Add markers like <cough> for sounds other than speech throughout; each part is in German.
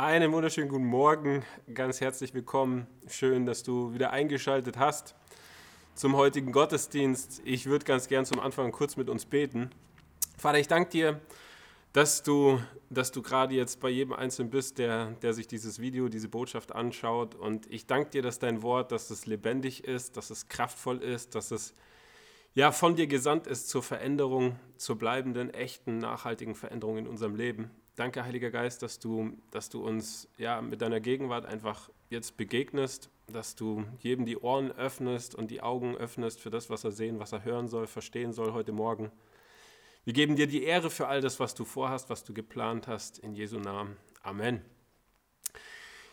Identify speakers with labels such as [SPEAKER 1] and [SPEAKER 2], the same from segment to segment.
[SPEAKER 1] Einen wunderschönen guten Morgen, ganz herzlich willkommen. Schön, dass du wieder eingeschaltet hast zum heutigen Gottesdienst. Ich würde ganz gern zum Anfang kurz mit uns beten. Vater, ich danke dir, dass du, dass du gerade jetzt bei jedem Einzelnen bist, der, der sich dieses Video, diese Botschaft anschaut. Und ich danke dir, dass dein Wort, dass es lebendig ist, dass es kraftvoll ist, dass es ja, von dir gesandt ist zur Veränderung, zur bleibenden, echten, nachhaltigen Veränderung in unserem Leben. Danke, Heiliger Geist, dass du, dass du uns ja, mit deiner Gegenwart einfach jetzt begegnest, dass du jedem die Ohren öffnest und die Augen öffnest für das, was er sehen, was er hören soll, verstehen soll heute Morgen. Wir geben dir die Ehre für all das, was du vorhast, was du geplant hast. In Jesu Namen. Amen.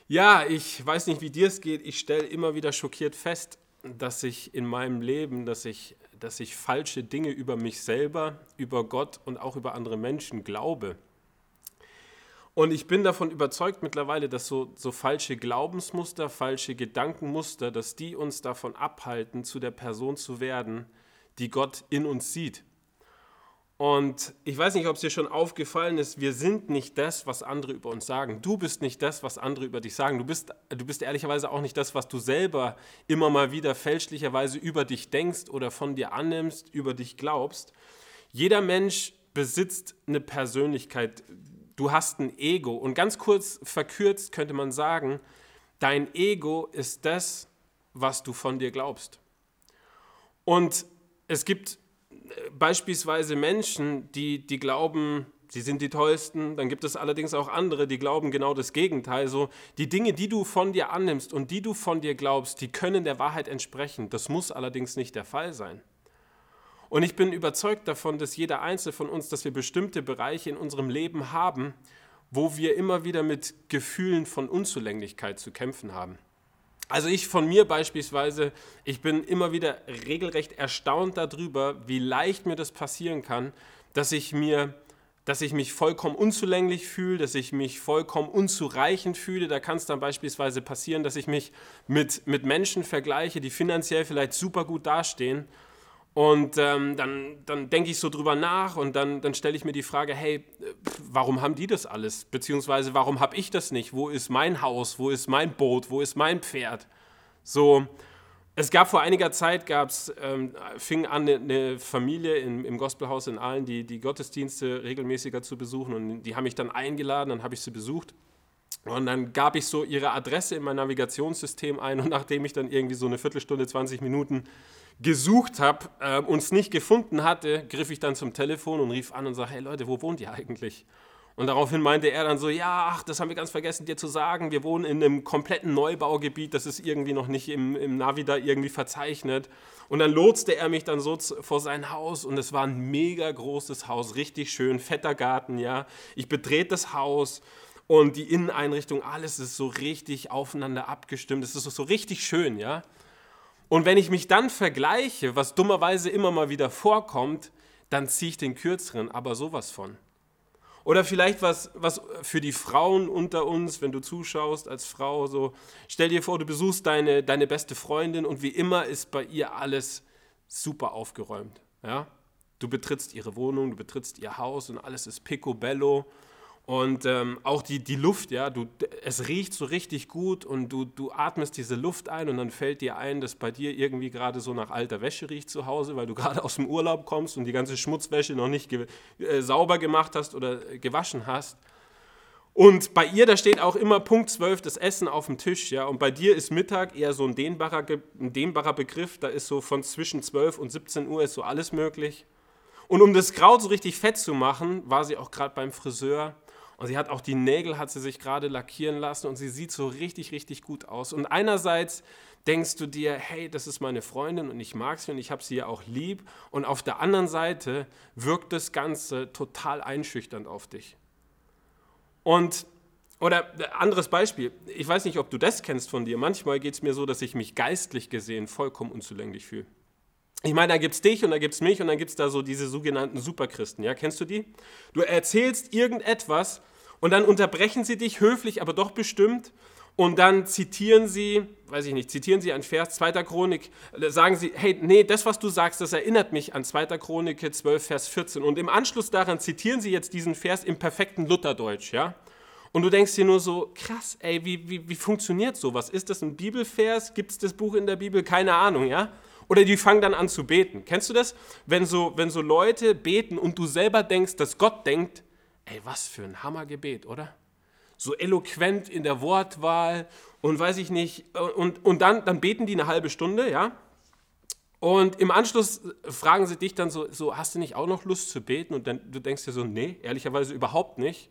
[SPEAKER 1] Ja, ich weiß nicht, wie dir es geht. Ich stelle immer wieder schockiert fest, dass ich in meinem Leben, dass ich, dass ich falsche Dinge über mich selber, über Gott und auch über andere Menschen glaube. Und ich bin davon überzeugt mittlerweile, dass so, so falsche Glaubensmuster, falsche Gedankenmuster, dass die uns davon abhalten, zu der Person zu werden, die Gott in uns sieht. Und ich weiß nicht, ob es dir schon aufgefallen ist, wir sind nicht das, was andere über uns sagen. Du bist nicht das, was andere über dich sagen. Du bist, du bist ehrlicherweise auch nicht das, was du selber immer mal wieder fälschlicherweise über dich denkst oder von dir annimmst, über dich glaubst. Jeder Mensch besitzt eine Persönlichkeit du hast ein Ego. Und ganz kurz verkürzt könnte man sagen, dein Ego ist das, was du von dir glaubst. Und es gibt äh, beispielsweise Menschen, die, die glauben, sie sind die Tollsten. Dann gibt es allerdings auch andere, die glauben genau das Gegenteil. So, die Dinge, die du von dir annimmst und die du von dir glaubst, die können der Wahrheit entsprechen. Das muss allerdings nicht der Fall sein. Und ich bin überzeugt davon, dass jeder Einzelne von uns, dass wir bestimmte Bereiche in unserem Leben haben, wo wir immer wieder mit Gefühlen von Unzulänglichkeit zu kämpfen haben. Also ich von mir beispielsweise, ich bin immer wieder regelrecht erstaunt darüber, wie leicht mir das passieren kann, dass ich mir dass ich mich vollkommen unzulänglich fühle, dass ich mich vollkommen unzureichend fühle. Da kann es dann beispielsweise passieren, dass ich mich mit, mit Menschen vergleiche, die finanziell vielleicht super gut dastehen und ähm, dann, dann denke ich so drüber nach und dann, dann stelle ich mir die Frage, hey, warum haben die das alles? Beziehungsweise warum habe ich das nicht? Wo ist mein Haus? Wo ist mein Boot? Wo ist mein Pferd? So, es gab vor einiger Zeit, gab's, ähm, fing an eine, eine Familie im, im Gospelhaus in Aalen, die, die Gottesdienste regelmäßiger zu besuchen und die haben mich dann eingeladen, dann habe ich sie besucht. Und dann gab ich so ihre Adresse in mein Navigationssystem ein und nachdem ich dann irgendwie so eine Viertelstunde, 20 Minuten gesucht habe äh, und es nicht gefunden hatte, griff ich dann zum Telefon und rief an und sagte, hey Leute, wo wohnt ihr eigentlich? Und daraufhin meinte er dann so, ja, ach, das haben wir ganz vergessen dir zu sagen, wir wohnen in einem kompletten Neubaugebiet, das ist irgendwie noch nicht im, im Navi da irgendwie verzeichnet. Und dann lotste er mich dann so vor sein Haus und es war ein mega großes Haus, richtig schön, fetter Garten, ja. Ich betrete das Haus und die Inneneinrichtung, alles ist so richtig aufeinander abgestimmt, es ist so richtig schön, ja. Und wenn ich mich dann vergleiche, was dummerweise immer mal wieder vorkommt, dann ziehe ich den kürzeren, aber sowas von. Oder vielleicht was, was für die Frauen unter uns, wenn du zuschaust als Frau, so, stell dir vor, du besuchst deine, deine beste Freundin und wie immer ist bei ihr alles super aufgeräumt. Ja? Du betrittst ihre Wohnung, du betrittst ihr Haus und alles ist picobello und ähm, auch die, die Luft, ja, du, es riecht so richtig gut und du, du atmest diese Luft ein und dann fällt dir ein, dass bei dir irgendwie gerade so nach alter Wäsche riecht zu Hause, weil du <laughs> gerade aus dem Urlaub kommst und die ganze Schmutzwäsche noch nicht ge äh, sauber gemacht hast oder gewaschen hast. Und bei ihr, da steht auch immer Punkt 12 das Essen auf dem Tisch, ja. Und bei dir ist Mittag eher so ein dehnbarer, ein dehnbarer Begriff, da ist so von zwischen 12 und 17 Uhr ist so alles möglich. Und um das Kraut so richtig fett zu machen, war sie auch gerade beim Friseur und sie hat auch die Nägel, hat sie sich gerade lackieren lassen und sie sieht so richtig, richtig gut aus. Und einerseits denkst du dir, hey, das ist meine Freundin und ich mag sie und ich habe sie ja auch lieb. Und auf der anderen Seite wirkt das Ganze total einschüchternd auf dich. Und, oder anderes Beispiel, ich weiß nicht, ob du das kennst von dir. Manchmal geht es mir so, dass ich mich geistlich gesehen vollkommen unzulänglich fühle. Ich meine, da gibt es dich und da gibt es mich und dann gibt es da so diese sogenannten Superchristen. Ja, kennst du die? Du erzählst irgendetwas und dann unterbrechen sie dich höflich, aber doch bestimmt. Und dann zitieren sie, weiß ich nicht, zitieren sie ein Vers 2. Chronik, sagen sie, hey, nee, das, was du sagst, das erinnert mich an 2. Chronik 12, Vers 14. Und im Anschluss daran zitieren sie jetzt diesen Vers im perfekten Lutherdeutsch, ja? Und du denkst dir nur so, krass, ey, wie, wie, wie funktioniert sowas? Ist das ein Bibelvers? Gibt es das Buch in der Bibel? Keine Ahnung, ja? Oder die fangen dann an zu beten. Kennst du das? Wenn so, wenn so Leute beten und du selber denkst, dass Gott denkt, ey, was für ein Hammergebet, oder? So eloquent in der Wortwahl und weiß ich nicht. Und, und dann, dann beten die eine halbe Stunde, ja? Und im Anschluss fragen sie dich dann so, so, hast du nicht auch noch Lust zu beten? Und dann du denkst dir so, nee, ehrlicherweise überhaupt nicht.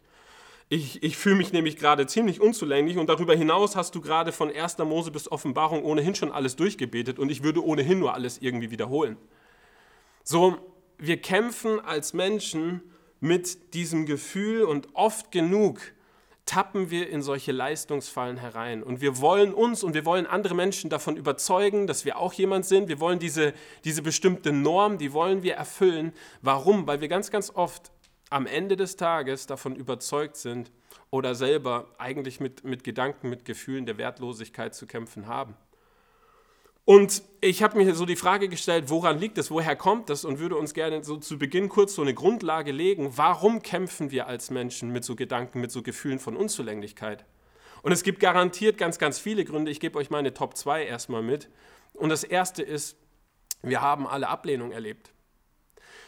[SPEAKER 1] Ich, ich fühle mich nämlich gerade ziemlich unzulänglich und darüber hinaus hast du gerade von 1. Mose bis Offenbarung ohnehin schon alles durchgebetet und ich würde ohnehin nur alles irgendwie wiederholen. So, wir kämpfen als Menschen mit diesem Gefühl und oft genug tappen wir in solche Leistungsfallen herein. Und wir wollen uns und wir wollen andere Menschen davon überzeugen, dass wir auch jemand sind. Wir wollen diese, diese bestimmte Norm, die wollen wir erfüllen. Warum? Weil wir ganz, ganz oft am Ende des Tages davon überzeugt sind oder selber eigentlich mit, mit Gedanken, mit Gefühlen der Wertlosigkeit zu kämpfen haben. Und ich habe mir so die Frage gestellt, woran liegt es, woher kommt das und würde uns gerne so zu Beginn kurz so eine Grundlage legen, warum kämpfen wir als Menschen mit so Gedanken, mit so Gefühlen von Unzulänglichkeit? Und es gibt garantiert ganz, ganz viele Gründe. Ich gebe euch meine Top 2 erstmal mit. Und das erste ist, wir haben alle Ablehnung erlebt.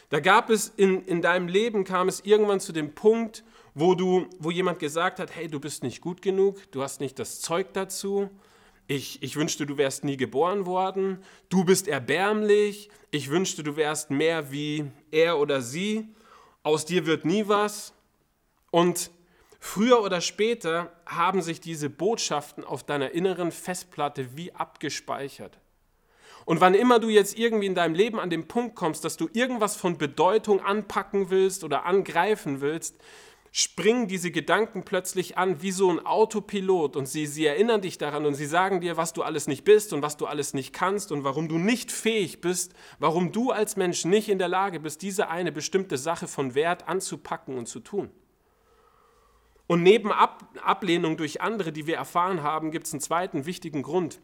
[SPEAKER 1] Da gab es in, in deinem Leben, kam es irgendwann zu dem Punkt, wo, du, wo jemand gesagt hat, hey, du bist nicht gut genug, du hast nicht das Zeug dazu, ich, ich wünschte, du wärst nie geboren worden, du bist erbärmlich, ich wünschte, du wärst mehr wie er oder sie, aus dir wird nie was. Und früher oder später haben sich diese Botschaften auf deiner inneren Festplatte wie abgespeichert. Und wann immer du jetzt irgendwie in deinem Leben an den Punkt kommst, dass du irgendwas von Bedeutung anpacken willst oder angreifen willst, springen diese Gedanken plötzlich an wie so ein Autopilot und sie, sie erinnern dich daran und sie sagen dir, was du alles nicht bist und was du alles nicht kannst und warum du nicht fähig bist, warum du als Mensch nicht in der Lage bist, diese eine bestimmte Sache von Wert anzupacken und zu tun. Und neben Ab Ablehnung durch andere, die wir erfahren haben, gibt es einen zweiten wichtigen Grund,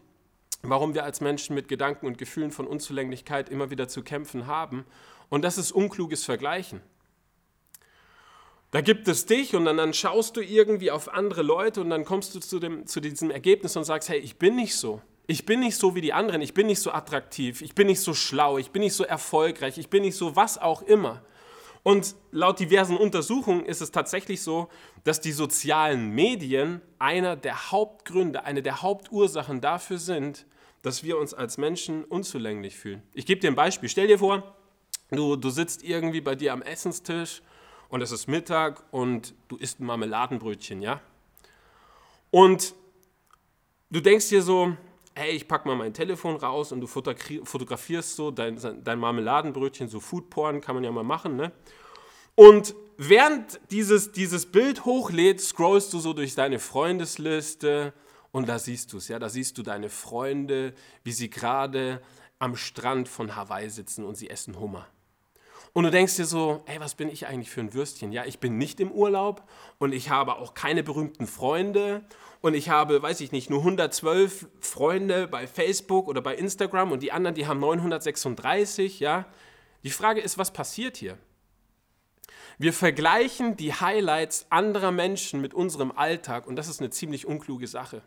[SPEAKER 1] warum wir als Menschen mit Gedanken und Gefühlen von Unzulänglichkeit immer wieder zu kämpfen haben. Und das ist unkluges Vergleichen. Da gibt es dich und dann, dann schaust du irgendwie auf andere Leute und dann kommst du zu, dem, zu diesem Ergebnis und sagst, hey, ich bin nicht so. Ich bin nicht so wie die anderen, ich bin nicht so attraktiv, ich bin nicht so schlau, ich bin nicht so erfolgreich, ich bin nicht so was auch immer. Und laut diversen Untersuchungen ist es tatsächlich so, dass die sozialen Medien einer der Hauptgründe, eine der Hauptursachen dafür sind, dass wir uns als Menschen unzulänglich fühlen. Ich gebe dir ein Beispiel. Stell dir vor, du, du sitzt irgendwie bei dir am Essenstisch und es ist Mittag und du isst ein Marmeladenbrötchen, ja? Und du denkst dir so, hey, ich pack mal mein Telefon raus und du fotografierst so dein, dein Marmeladenbrötchen, so Foodporn kann man ja mal machen, ne? Und während dieses, dieses Bild hochlädt, scrollst du so durch deine Freundesliste und da siehst du es, ja, da siehst du deine Freunde, wie sie gerade am Strand von Hawaii sitzen und sie essen Hummer. Und du denkst dir so, ey, was bin ich eigentlich für ein Würstchen? Ja, ich bin nicht im Urlaub und ich habe auch keine berühmten Freunde und ich habe, weiß ich nicht, nur 112 Freunde bei Facebook oder bei Instagram und die anderen, die haben 936, ja. Die Frage ist, was passiert hier? Wir vergleichen die Highlights anderer Menschen mit unserem Alltag und das ist eine ziemlich unkluge Sache.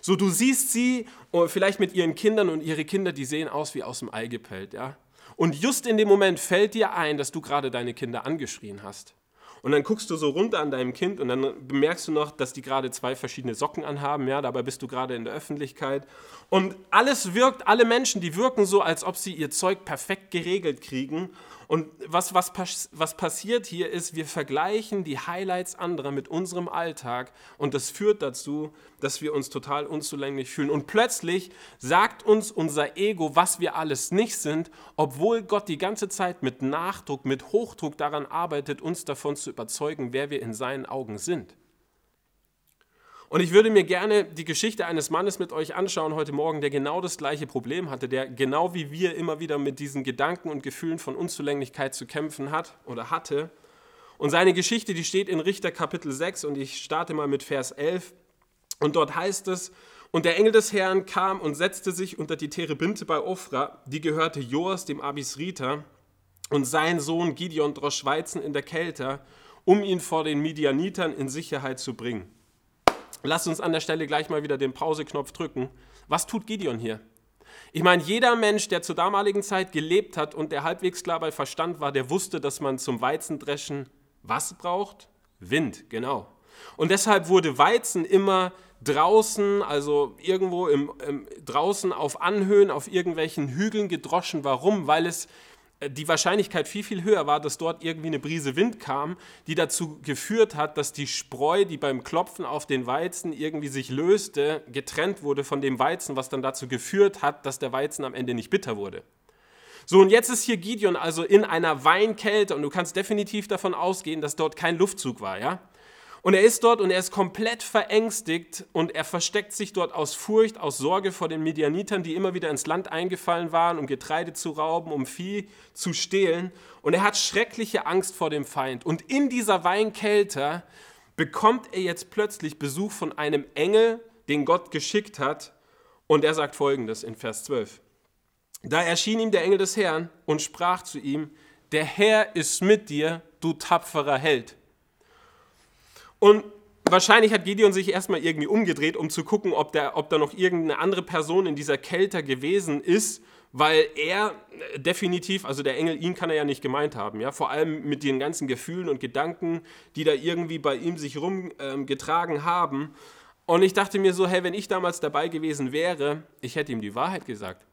[SPEAKER 1] So, du siehst sie oh, vielleicht mit ihren Kindern und ihre Kinder, die sehen aus wie aus dem Ei gepellt, ja. Und just in dem Moment fällt dir ein, dass du gerade deine Kinder angeschrien hast. Und dann guckst du so runter an deinem Kind und dann bemerkst du noch, dass die gerade zwei verschiedene Socken anhaben, ja, dabei bist du gerade in der Öffentlichkeit. Und alles wirkt, alle Menschen, die wirken so, als ob sie ihr Zeug perfekt geregelt kriegen und was, was, was passiert hier ist, wir vergleichen die Highlights anderer mit unserem Alltag und das führt dazu, dass wir uns total unzulänglich fühlen. Und plötzlich sagt uns unser Ego, was wir alles nicht sind, obwohl Gott die ganze Zeit mit Nachdruck, mit Hochdruck daran arbeitet, uns davon zu überzeugen, wer wir in seinen Augen sind. Und ich würde mir gerne die Geschichte eines Mannes mit euch anschauen heute Morgen, der genau das gleiche Problem hatte, der genau wie wir immer wieder mit diesen Gedanken und Gefühlen von Unzulänglichkeit zu kämpfen hat oder hatte. Und seine Geschichte, die steht in Richter Kapitel 6 und ich starte mal mit Vers 11. Und dort heißt es, und der Engel des Herrn kam und setzte sich unter die Terebinte bei Ophra, die gehörte Joas, dem Abisriter, und sein Sohn Gideon drosch Weizen in der Kälte, um ihn vor den Midianitern in Sicherheit zu bringen. Lasst uns an der Stelle gleich mal wieder den Pauseknopf drücken. Was tut Gideon hier? Ich meine, jeder Mensch, der zur damaligen Zeit gelebt hat und der halbwegs klar bei Verstand war, der wusste, dass man zum Weizendreschen was braucht? Wind, genau. Und deshalb wurde Weizen immer draußen, also irgendwo im, im, draußen auf Anhöhen, auf irgendwelchen Hügeln gedroschen. Warum? Weil es die Wahrscheinlichkeit viel, viel höher war, dass dort irgendwie eine Brise Wind kam, die dazu geführt hat, dass die Spreu, die beim Klopfen auf den Weizen irgendwie sich löste, getrennt wurde von dem Weizen, was dann dazu geführt hat, dass der Weizen am Ende nicht bitter wurde. So, und jetzt ist hier Gideon also in einer Weinkälte und du kannst definitiv davon ausgehen, dass dort kein Luftzug war, ja? Und er ist dort und er ist komplett verängstigt und er versteckt sich dort aus Furcht, aus Sorge vor den Medianitern, die immer wieder ins Land eingefallen waren, um Getreide zu rauben, um Vieh zu stehlen. Und er hat schreckliche Angst vor dem Feind. Und in dieser Weinkälte bekommt er jetzt plötzlich Besuch von einem Engel, den Gott geschickt hat. Und er sagt folgendes in Vers 12. Da erschien ihm der Engel des Herrn und sprach zu ihm, der Herr ist mit dir, du tapferer Held. Und wahrscheinlich hat Gideon sich erstmal irgendwie umgedreht, um zu gucken, ob, der, ob da noch irgendeine andere Person in dieser Kälte gewesen ist, weil er definitiv, also der Engel, ihn kann er ja nicht gemeint haben, ja, vor allem mit den ganzen Gefühlen und Gedanken, die da irgendwie bei ihm sich rumgetragen ähm, haben. Und ich dachte mir so, hey, wenn ich damals dabei gewesen wäre, ich hätte ihm die Wahrheit gesagt.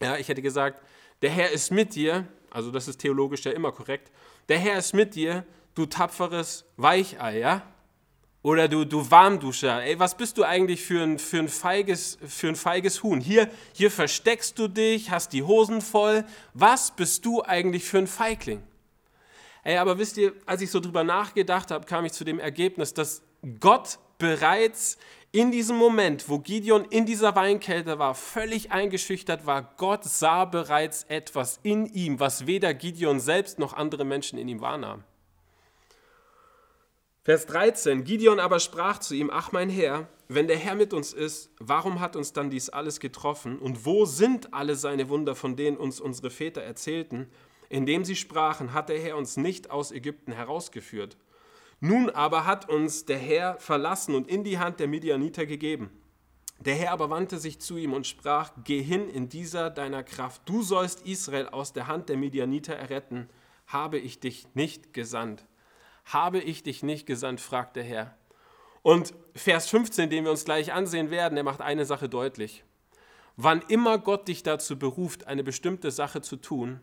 [SPEAKER 1] Ja, ich hätte gesagt, der Herr ist mit dir, also das ist theologisch ja immer korrekt, der Herr ist mit dir, du tapferes Weichei, ja? Oder du, du Warmduscher, ey, was bist du eigentlich für ein, für ein, feiges, für ein feiges Huhn? Hier, hier versteckst du dich, hast die Hosen voll. Was bist du eigentlich für ein Feigling? Ey, aber wisst ihr, als ich so drüber nachgedacht habe, kam ich zu dem Ergebnis, dass Gott bereits in diesem Moment, wo Gideon in dieser Weinkälte war, völlig eingeschüchtert war, Gott sah bereits etwas in ihm, was weder Gideon selbst noch andere Menschen in ihm wahrnahmen. Vers 13, Gideon aber sprach zu ihm, ach mein Herr, wenn der Herr mit uns ist, warum hat uns dann dies alles getroffen und wo sind alle seine Wunder, von denen uns unsere Väter erzählten, indem sie sprachen, hat der Herr uns nicht aus Ägypten herausgeführt. Nun aber hat uns der Herr verlassen und in die Hand der Midianiter gegeben. Der Herr aber wandte sich zu ihm und sprach, Geh hin in dieser deiner Kraft, du sollst Israel aus der Hand der Midianiter erretten, habe ich dich nicht gesandt. Habe ich dich nicht gesandt, fragt der Herr. Und Vers 15, den wir uns gleich ansehen werden, der macht eine Sache deutlich. Wann immer Gott dich dazu beruft, eine bestimmte Sache zu tun,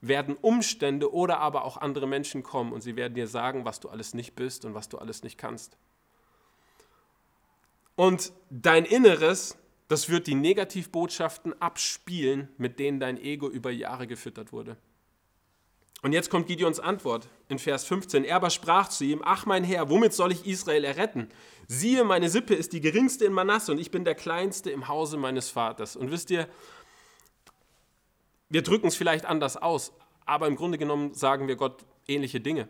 [SPEAKER 1] werden Umstände oder aber auch andere Menschen kommen und sie werden dir sagen, was du alles nicht bist und was du alles nicht kannst. Und dein Inneres, das wird die Negativbotschaften abspielen, mit denen dein Ego über Jahre gefüttert wurde. Und jetzt kommt Gideons Antwort in Vers 15. Er aber sprach zu ihm, ach mein Herr, womit soll ich Israel erretten? Siehe, meine Sippe ist die geringste in Manasse und ich bin der kleinste im Hause meines Vaters. Und wisst ihr, wir drücken es vielleicht anders aus, aber im Grunde genommen sagen wir Gott ähnliche Dinge.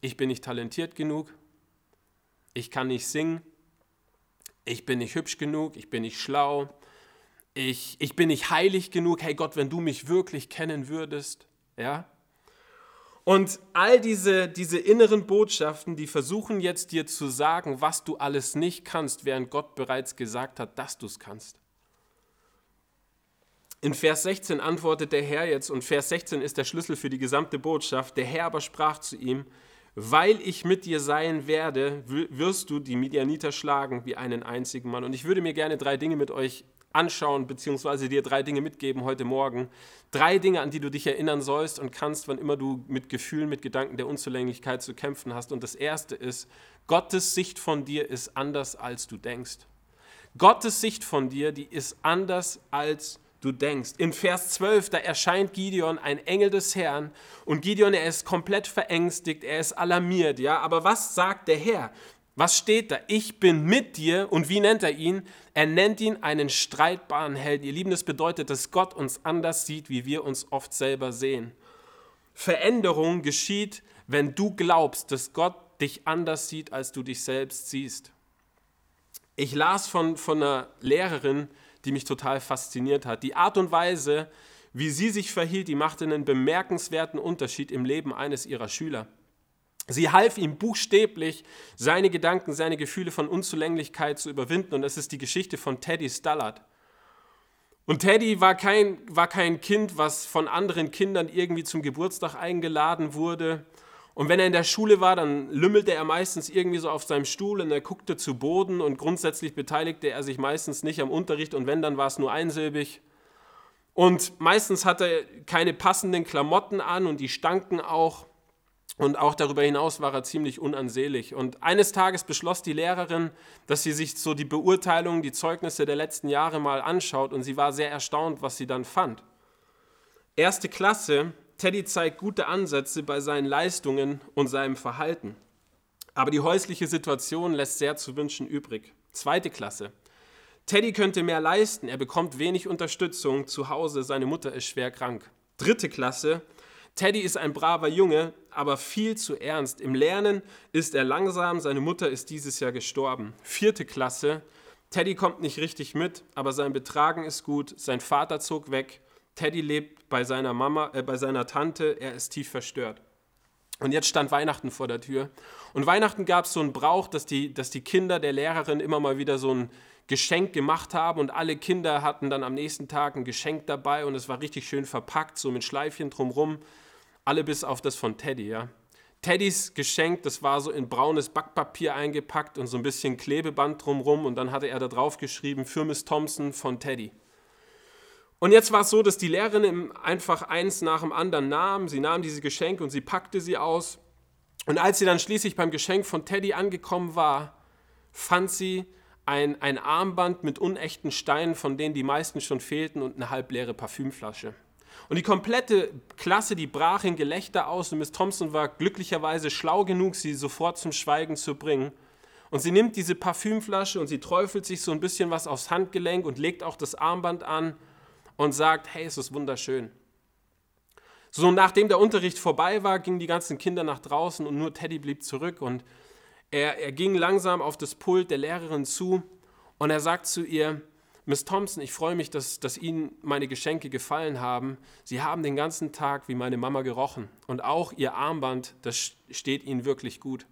[SPEAKER 1] Ich bin nicht talentiert genug, ich kann nicht singen, ich bin nicht hübsch genug, ich bin nicht schlau, ich, ich bin nicht heilig genug. Hey Gott, wenn du mich wirklich kennen würdest, ja, und all diese, diese inneren Botschaften, die versuchen jetzt dir zu sagen, was du alles nicht kannst, während Gott bereits gesagt hat, dass du es kannst. In Vers 16 antwortet der Herr jetzt, und Vers 16 ist der Schlüssel für die gesamte Botschaft, der Herr aber sprach zu ihm, weil ich mit dir sein werde, wirst du die Midianiter schlagen wie einen einzigen Mann. Und ich würde mir gerne drei Dinge mit euch anschauen, beziehungsweise dir drei Dinge mitgeben heute Morgen. Drei Dinge, an die du dich erinnern sollst und kannst, wann immer du mit Gefühlen, mit Gedanken der Unzulänglichkeit zu kämpfen hast. Und das erste ist, Gottes Sicht von dir ist anders, als du denkst. Gottes Sicht von dir, die ist anders, als du denkst. In Vers 12, da erscheint Gideon ein Engel des Herrn und Gideon, er ist komplett verängstigt, er ist alarmiert, ja. Aber was sagt der Herr? Was steht da? Ich bin mit dir. Und wie nennt er ihn? Er nennt ihn einen streitbaren Helden. Ihr Lieben, das bedeutet, dass Gott uns anders sieht, wie wir uns oft selber sehen. Veränderung geschieht, wenn du glaubst, dass Gott dich anders sieht, als du dich selbst siehst. Ich las von, von einer Lehrerin, die mich total fasziniert hat. Die Art und Weise, wie sie sich verhielt, die machte einen bemerkenswerten Unterschied im Leben eines ihrer Schüler. Sie half ihm buchstäblich, seine Gedanken, seine Gefühle von Unzulänglichkeit zu überwinden. Und das ist die Geschichte von Teddy Stallard. Und Teddy war kein, war kein Kind, was von anderen Kindern irgendwie zum Geburtstag eingeladen wurde. Und wenn er in der Schule war, dann lümmelte er meistens irgendwie so auf seinem Stuhl und er guckte zu Boden und grundsätzlich beteiligte er sich meistens nicht am Unterricht und wenn, dann war es nur einsilbig. Und meistens hatte er keine passenden Klamotten an und die stanken auch. Und auch darüber hinaus war er ziemlich unansehlich. Und eines Tages beschloss die Lehrerin, dass sie sich so die Beurteilungen, die Zeugnisse der letzten Jahre mal anschaut. Und sie war sehr erstaunt, was sie dann fand. Erste Klasse, Teddy zeigt gute Ansätze bei seinen Leistungen und seinem Verhalten. Aber die häusliche Situation lässt sehr zu wünschen übrig. Zweite Klasse. Teddy könnte mehr leisten, er bekommt wenig Unterstützung zu Hause, seine Mutter ist schwer krank. Dritte Klasse. Teddy ist ein braver Junge, aber viel zu ernst. Im Lernen ist er langsam, seine Mutter ist dieses Jahr gestorben. Vierte Klasse, Teddy kommt nicht richtig mit, aber sein Betragen ist gut, sein Vater zog weg, Teddy lebt bei seiner Mama, äh, bei seiner Tante, er ist tief verstört. Und jetzt stand Weihnachten vor der Tür. Und Weihnachten gab es so einen Brauch, dass die, dass die Kinder der Lehrerin immer mal wieder so ein Geschenk gemacht haben und alle Kinder hatten dann am nächsten Tag ein Geschenk dabei und es war richtig schön verpackt, so mit Schleifchen drumrum. Alle bis auf das von Teddy, ja. Teddys Geschenk, das war so in braunes Backpapier eingepackt und so ein bisschen Klebeband drumrum und dann hatte er da drauf geschrieben, für Miss Thompson von Teddy. Und jetzt war es so, dass die Lehrerin einfach eins nach dem anderen nahm. Sie nahm diese Geschenke und sie packte sie aus. Und als sie dann schließlich beim Geschenk von Teddy angekommen war, fand sie ein, ein Armband mit unechten Steinen, von denen die meisten schon fehlten, und eine halbleere Parfümflasche. Und die komplette Klasse, die brach in Gelächter aus und Miss Thompson war glücklicherweise schlau genug, sie sofort zum Schweigen zu bringen. Und sie nimmt diese Parfümflasche und sie träufelt sich so ein bisschen was aufs Handgelenk und legt auch das Armband an und sagt, hey, es ist wunderschön. So, nachdem der Unterricht vorbei war, gingen die ganzen Kinder nach draußen und nur Teddy blieb zurück und er, er ging langsam auf das Pult der Lehrerin zu und er sagt zu ihr, Miss Thompson, ich freue mich, dass, dass Ihnen meine Geschenke gefallen haben. Sie haben den ganzen Tag wie meine Mama gerochen. Und auch Ihr Armband, das steht Ihnen wirklich gut.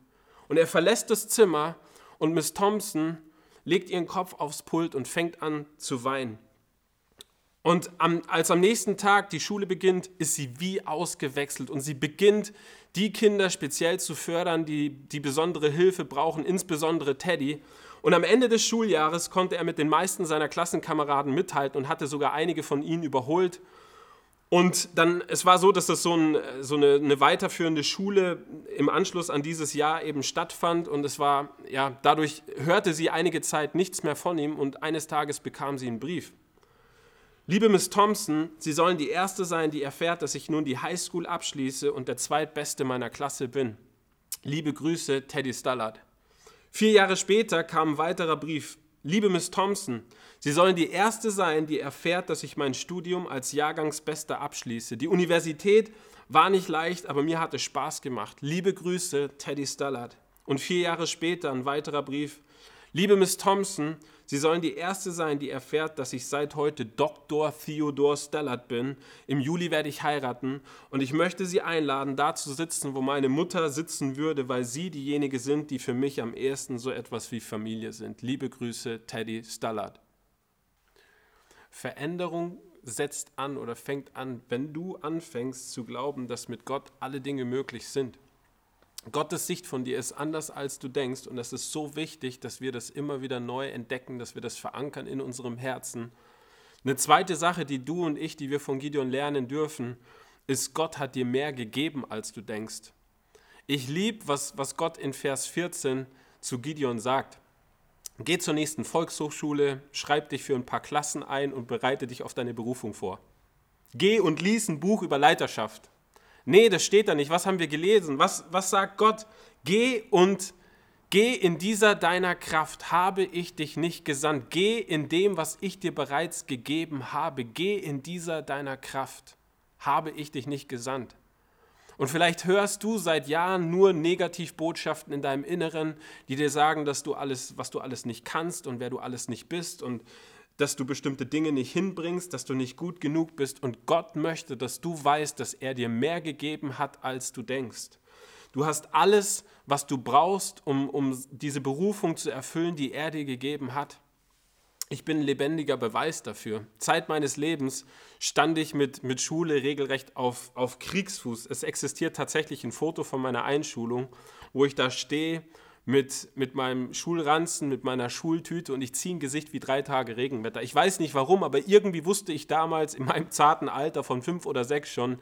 [SPEAKER 1] Und er verlässt das Zimmer und Miss Thompson legt ihren Kopf aufs Pult und fängt an zu weinen. Und am, als am nächsten Tag die Schule beginnt, ist sie wie ausgewechselt und sie beginnt, die Kinder speziell zu fördern, die die besondere Hilfe brauchen, insbesondere Teddy. Und am Ende des Schuljahres konnte er mit den meisten seiner Klassenkameraden mithalten und hatte sogar einige von ihnen überholt. Und dann, es war so, dass das so, ein, so eine, eine, weiterführende Schule im Anschluss an dieses Jahr eben stattfand. Und es war, ja, dadurch hörte sie einige Zeit nichts mehr von ihm und eines Tages bekam sie einen Brief. Liebe Miss Thompson, Sie sollen die Erste sein, die erfährt, dass ich nun die Highschool abschließe und der Zweitbeste meiner Klasse bin. Liebe Grüße, Teddy Stallard. Vier Jahre später kam ein weiterer Brief. Liebe Miss Thompson, Sie sollen die Erste sein, die erfährt, dass ich mein Studium als Jahrgangsbester abschließe. Die Universität war nicht leicht, aber mir hat es Spaß gemacht. Liebe Grüße, Teddy Stallard. Und vier Jahre später ein weiterer Brief. Liebe Miss Thompson, Sie sollen die Erste sein, die erfährt, dass ich seit heute Dr. Theodor Stellert bin. Im Juli werde ich heiraten und ich möchte Sie einladen, da zu sitzen, wo meine Mutter sitzen würde, weil Sie diejenige sind, die für mich am ehesten so etwas wie Familie sind. Liebe Grüße, Teddy Stallard. Veränderung setzt an oder fängt an, wenn du anfängst zu glauben, dass mit Gott alle Dinge möglich sind. Gottes Sicht von dir ist anders, als du denkst. Und es ist so wichtig, dass wir das immer wieder neu entdecken, dass wir das verankern in unserem Herzen. Eine zweite Sache, die du und ich, die wir von Gideon lernen dürfen, ist, Gott hat dir mehr gegeben, als du denkst. Ich liebe, was, was Gott in Vers 14 zu Gideon sagt. Geh zur nächsten Volkshochschule, schreib dich für ein paar Klassen ein und bereite dich auf deine Berufung vor. Geh und lies ein Buch über Leiterschaft. Nee, das steht da nicht. Was haben wir gelesen? Was, was sagt Gott? Geh und geh in dieser deiner Kraft, habe ich dich nicht gesandt. Geh in dem, was ich dir bereits gegeben habe. Geh in dieser deiner Kraft, habe ich dich nicht gesandt. Und vielleicht hörst du seit Jahren nur Negativbotschaften in deinem Inneren, die dir sagen, dass du alles, was du alles nicht kannst und wer du alles nicht bist und dass du bestimmte Dinge nicht hinbringst, dass du nicht gut genug bist und Gott möchte, dass du weißt, dass er dir mehr gegeben hat, als du denkst. Du hast alles, was du brauchst, um, um diese Berufung zu erfüllen, die er dir gegeben hat. Ich bin ein lebendiger Beweis dafür. Zeit meines Lebens stand ich mit, mit Schule regelrecht auf, auf Kriegsfuß. Es existiert tatsächlich ein Foto von meiner Einschulung, wo ich da stehe mit, mit meinem Schulranzen, mit meiner Schultüte und ich ziehe ein Gesicht wie drei Tage Regenwetter. Ich weiß nicht warum, aber irgendwie wusste ich damals in meinem zarten Alter von fünf oder sechs schon,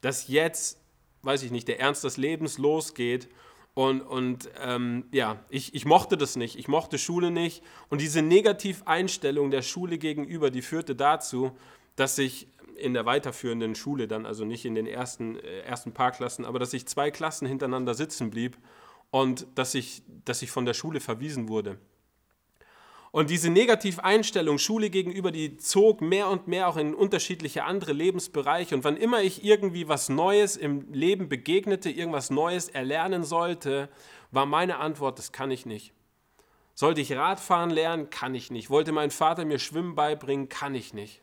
[SPEAKER 1] dass jetzt, weiß ich nicht, der Ernst des Lebens losgeht. Und, und ähm, ja, ich, ich mochte das nicht. Ich mochte Schule nicht. Und diese Negativeinstellung der Schule gegenüber, die führte dazu, dass ich in der weiterführenden Schule dann, also nicht in den ersten, äh, ersten paar Klassen, aber dass ich zwei Klassen hintereinander sitzen blieb und dass ich, dass ich von der Schule verwiesen wurde. Und diese Negativeinstellung Schule gegenüber, die zog mehr und mehr auch in unterschiedliche andere Lebensbereiche. Und wann immer ich irgendwie was Neues im Leben begegnete, irgendwas Neues erlernen sollte, war meine Antwort, das kann ich nicht. Sollte ich Radfahren lernen? Kann ich nicht. Wollte mein Vater mir Schwimmen beibringen? Kann ich nicht.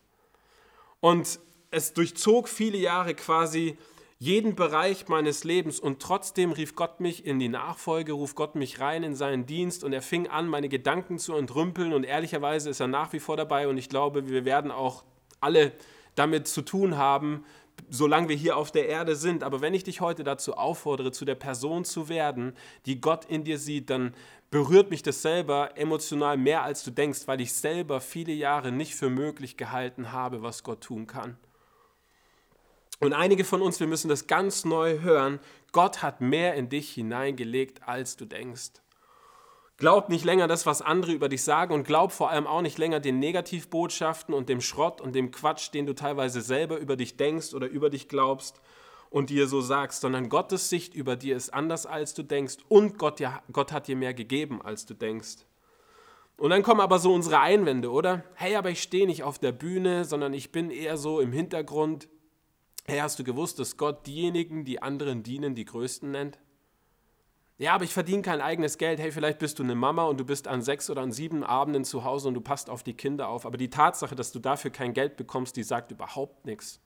[SPEAKER 1] Und es durchzog viele Jahre quasi jeden Bereich meines Lebens und trotzdem rief Gott mich in die Nachfolge, ruft Gott mich rein in seinen Dienst und er fing an, meine Gedanken zu entrümpeln und ehrlicherweise ist er nach wie vor dabei und ich glaube, wir werden auch alle damit zu tun haben, solange wir hier auf der Erde sind. Aber wenn ich dich heute dazu auffordere, zu der Person zu werden, die Gott in dir sieht, dann berührt mich das selber emotional mehr, als du denkst, weil ich selber viele Jahre nicht für möglich gehalten habe, was Gott tun kann. Und einige von uns, wir müssen das ganz neu hören. Gott hat mehr in dich hineingelegt, als du denkst. Glaub nicht länger das, was andere über dich sagen und glaub vor allem auch nicht länger den Negativbotschaften und dem Schrott und dem Quatsch, den du teilweise selber über dich denkst oder über dich glaubst und dir so sagst, sondern Gottes Sicht über dir ist anders, als du denkst und Gott, ja, Gott hat dir mehr gegeben, als du denkst. Und dann kommen aber so unsere Einwände, oder? Hey, aber ich stehe nicht auf der Bühne, sondern ich bin eher so im Hintergrund. Hey, hast du gewusst, dass Gott diejenigen, die anderen dienen, die Größten nennt? Ja, aber ich verdiene kein eigenes Geld. Hey, vielleicht bist du eine Mama und du bist an sechs oder an sieben Abenden zu Hause und du passt auf die Kinder auf. Aber die Tatsache, dass du dafür kein Geld bekommst, die sagt überhaupt nichts.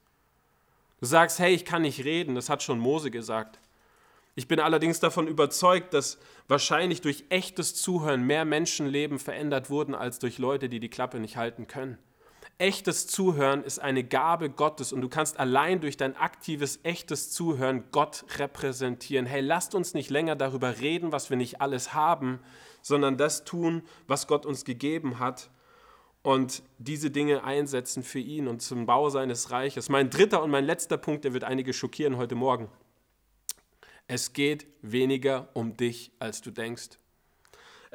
[SPEAKER 1] Du sagst, hey, ich kann nicht reden, das hat schon Mose gesagt. Ich bin allerdings davon überzeugt, dass wahrscheinlich durch echtes Zuhören mehr Menschenleben verändert wurden als durch Leute, die die Klappe nicht halten können. Echtes Zuhören ist eine Gabe Gottes und du kannst allein durch dein aktives, echtes Zuhören Gott repräsentieren. Hey, lasst uns nicht länger darüber reden, was wir nicht alles haben, sondern das tun, was Gott uns gegeben hat und diese Dinge einsetzen für ihn und zum Bau seines Reiches. Mein dritter und mein letzter Punkt, der wird einige schockieren heute Morgen. Es geht weniger um dich, als du denkst.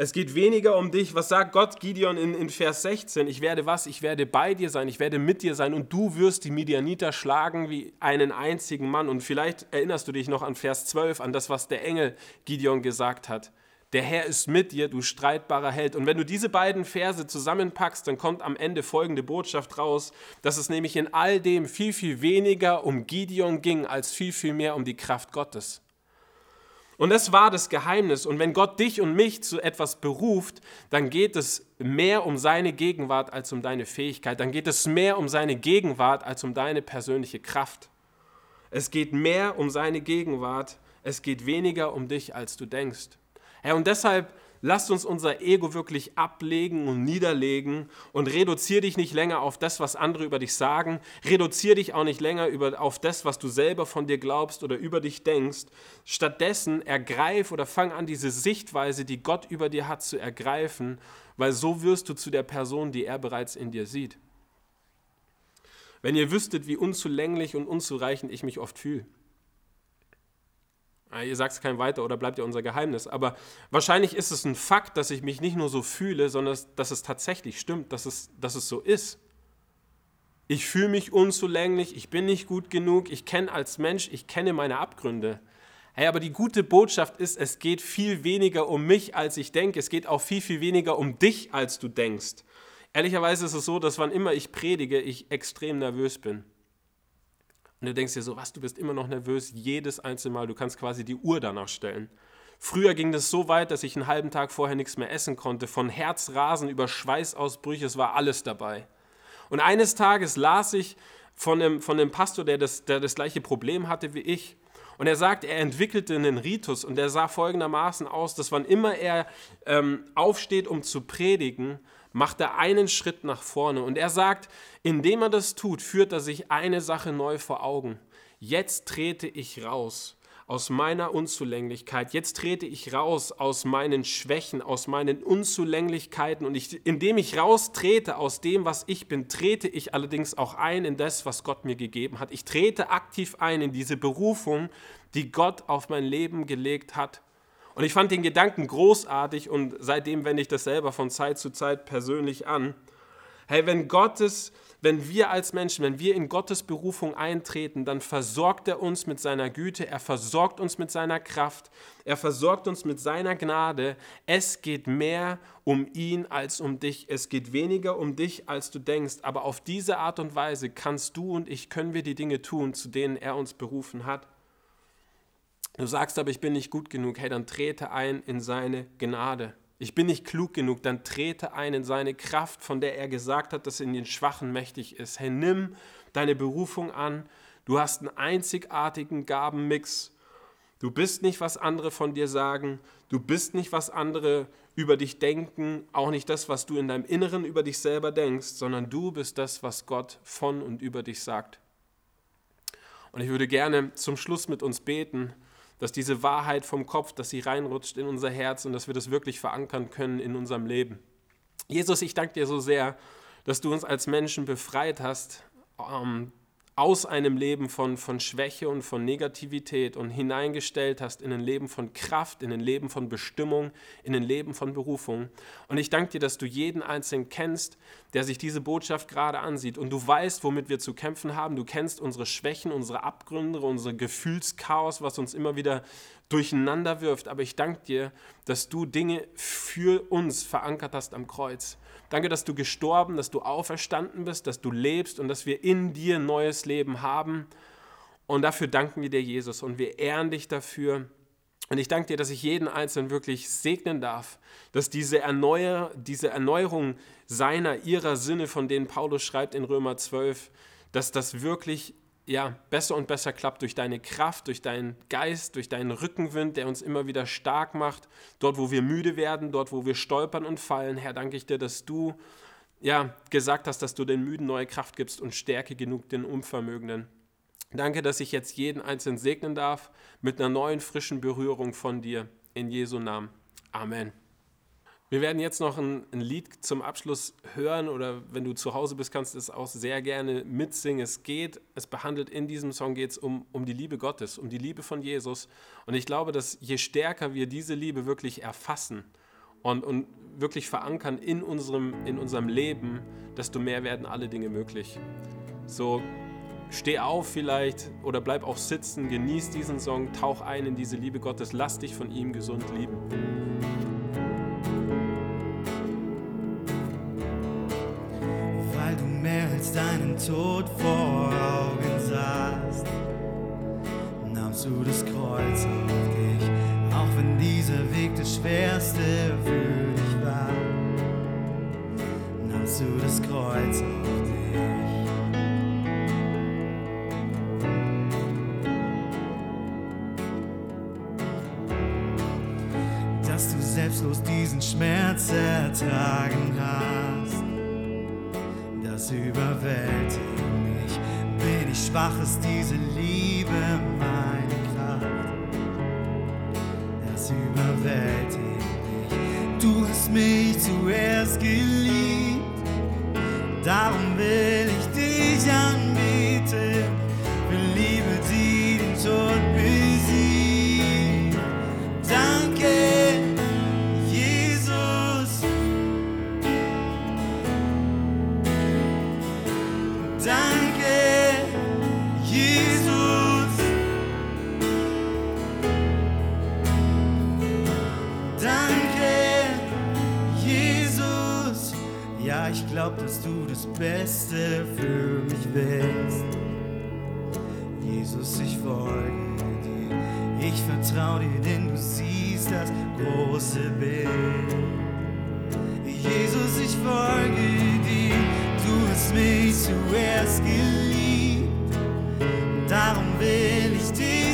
[SPEAKER 1] Es geht weniger um dich. Was sagt Gott, Gideon, in, in Vers 16? Ich werde was? Ich werde bei dir sein, ich werde mit dir sein und du wirst die Midianiter schlagen wie einen einzigen Mann. Und vielleicht erinnerst du dich noch an Vers 12, an das, was der Engel Gideon gesagt hat. Der Herr ist mit dir, du streitbarer Held. Und wenn du diese beiden Verse zusammenpackst, dann kommt am Ende folgende Botschaft raus, dass es nämlich in all dem viel, viel weniger um Gideon ging, als viel, viel mehr um die Kraft Gottes. Und das war das Geheimnis. Und wenn Gott dich und mich zu etwas beruft, dann geht es mehr um seine Gegenwart als um deine Fähigkeit. Dann geht es mehr um seine Gegenwart als um deine persönliche Kraft. Es geht mehr um seine Gegenwart. Es geht weniger um dich, als du denkst. Ja, und deshalb Lasst uns unser Ego wirklich ablegen und niederlegen und reduziere dich nicht länger auf das, was andere über dich sagen. Reduziere dich auch nicht länger über, auf das, was du selber von dir glaubst oder über dich denkst. Stattdessen ergreif oder fang an, diese Sichtweise, die Gott über dir hat, zu ergreifen, weil so wirst du zu der Person, die er bereits in dir sieht. Wenn ihr wüsstet, wie unzulänglich und unzureichend ich mich oft fühle. Ah, ihr sagt es keinem weiter oder bleibt ja unser Geheimnis. Aber wahrscheinlich ist es ein Fakt, dass ich mich nicht nur so fühle, sondern dass es tatsächlich stimmt, dass es, dass es so ist. Ich fühle mich unzulänglich, ich bin nicht gut genug, ich kenne als Mensch, ich kenne meine Abgründe. Hey, aber die gute Botschaft ist, es geht viel weniger um mich, als ich denke. Es geht auch viel, viel weniger um dich, als du denkst. Ehrlicherweise ist es so, dass wann immer ich predige, ich extrem nervös bin. Und du denkst dir so, was, du bist immer noch nervös, jedes einzelne Mal, du kannst quasi die Uhr danach stellen. Früher ging das so weit, dass ich einen halben Tag vorher nichts mehr essen konnte. Von Herzrasen über Schweißausbrüche, es war alles dabei. Und eines Tages las ich von einem, von einem Pastor, der das, der das gleiche Problem hatte wie ich. Und er sagt, er entwickelte einen Ritus und der sah folgendermaßen aus, dass wann immer er ähm, aufsteht, um zu predigen, macht er einen Schritt nach vorne. Und er sagt, indem er das tut, führt er sich eine Sache neu vor Augen. Jetzt trete ich raus aus meiner Unzulänglichkeit. Jetzt trete ich raus aus meinen Schwächen, aus meinen Unzulänglichkeiten. Und ich, indem ich raustrete aus dem, was ich bin, trete ich allerdings auch ein in das, was Gott mir gegeben hat. Ich trete aktiv ein in diese Berufung, die Gott auf mein Leben gelegt hat. Und ich fand den Gedanken großartig und seitdem wende ich das selber von Zeit zu Zeit persönlich an. Hey, wenn Gottes wenn wir als Menschen, wenn wir in Gottes Berufung eintreten, dann versorgt er uns mit seiner Güte, er versorgt uns mit seiner Kraft, er versorgt uns mit seiner Gnade. Es geht mehr um ihn als um dich. Es geht weniger um dich, als du denkst. Aber auf diese Art und Weise kannst du und ich, können wir die Dinge tun, zu denen er uns berufen hat. Du sagst aber, ich bin nicht gut genug. Hey, dann trete ein in seine Gnade. Ich bin nicht klug genug, dann trete ein in seine Kraft, von der er gesagt hat, dass er in den Schwachen mächtig ist. Hey, nimm deine Berufung an. Du hast einen einzigartigen Gabenmix. Du bist nicht, was andere von dir sagen. Du bist nicht, was andere über dich denken. Auch nicht das, was du in deinem Inneren über dich selber denkst, sondern du bist das, was Gott von und über dich sagt. Und ich würde gerne zum Schluss mit uns beten dass diese Wahrheit vom Kopf, dass sie reinrutscht in unser Herz und dass wir das wirklich verankern können in unserem Leben. Jesus, ich danke dir so sehr, dass du uns als Menschen befreit hast, ähm, aus einem Leben von, von Schwäche und von Negativität und hineingestellt hast in ein Leben von Kraft, in ein Leben von Bestimmung, in ein Leben von Berufung. Und ich danke dir, dass du jeden Einzelnen kennst, der sich diese Botschaft gerade ansieht. Und du weißt, womit wir zu kämpfen haben. Du kennst unsere Schwächen, unsere Abgründe, unser Gefühlschaos, was uns immer wieder durcheinander wirft. Aber ich danke dir, dass du Dinge für uns verankert hast am Kreuz. Danke, dass du gestorben, dass du auferstanden bist, dass du lebst und dass wir in dir neues Leben haben. Und dafür danken wir dir, Jesus, und wir ehren dich dafür. Und ich danke dir, dass ich jeden Einzelnen wirklich segnen darf, dass diese, Erneuer, diese Erneuerung seiner, ihrer Sinne, von denen Paulus schreibt in Römer 12, dass das wirklich ja, besser und besser klappt durch deine Kraft, durch deinen Geist, durch deinen Rückenwind, der uns immer wieder stark macht. Dort, wo wir müde werden, dort, wo wir stolpern und fallen. Herr, danke ich dir, dass du ja, gesagt hast, dass du den Müden neue Kraft gibst und Stärke genug den Unvermögenden. Danke, dass ich jetzt jeden Einzelnen segnen darf mit einer neuen, frischen Berührung von dir. In Jesu Namen. Amen. Wir werden jetzt noch ein, ein, Lied zum Abschluss hören oder wenn du zu Hause bist, kannst du es auch sehr gerne mitsingen. Es geht, es behandelt in diesem Song geht es um, um die Liebe Gottes, um die Liebe von Jesus. Und ich glaube, dass je stärker wir diese Liebe wirklich erfassen und, und wirklich verankern in unserem, in unserem Leben, desto mehr werden alle Dinge möglich. So, steh auf vielleicht oder bleib auch sitzen, genieß diesen Song, tauch ein in diese Liebe Gottes, lass dich von ihm gesund lieben.
[SPEAKER 2] Tod vor Augen sahst, nahmst du das Kreuz auf dich, auch wenn dieser Weg der schwerste für dich war, nahmst du das Kreuz auf dich. Dass du selbstlos diesen Schmerz ertragen hast überwältigt mich. Bin ich schwach, ist diese Liebe meine Kraft. Das überwältigt mich. Du hast mich zuerst geliebt, darum will das Beste für mich willst. Jesus, ich folge dir, ich vertraue dir, denn du siehst das große Bild. Jesus, ich folge dir, du hast mich zuerst geliebt, darum will ich dich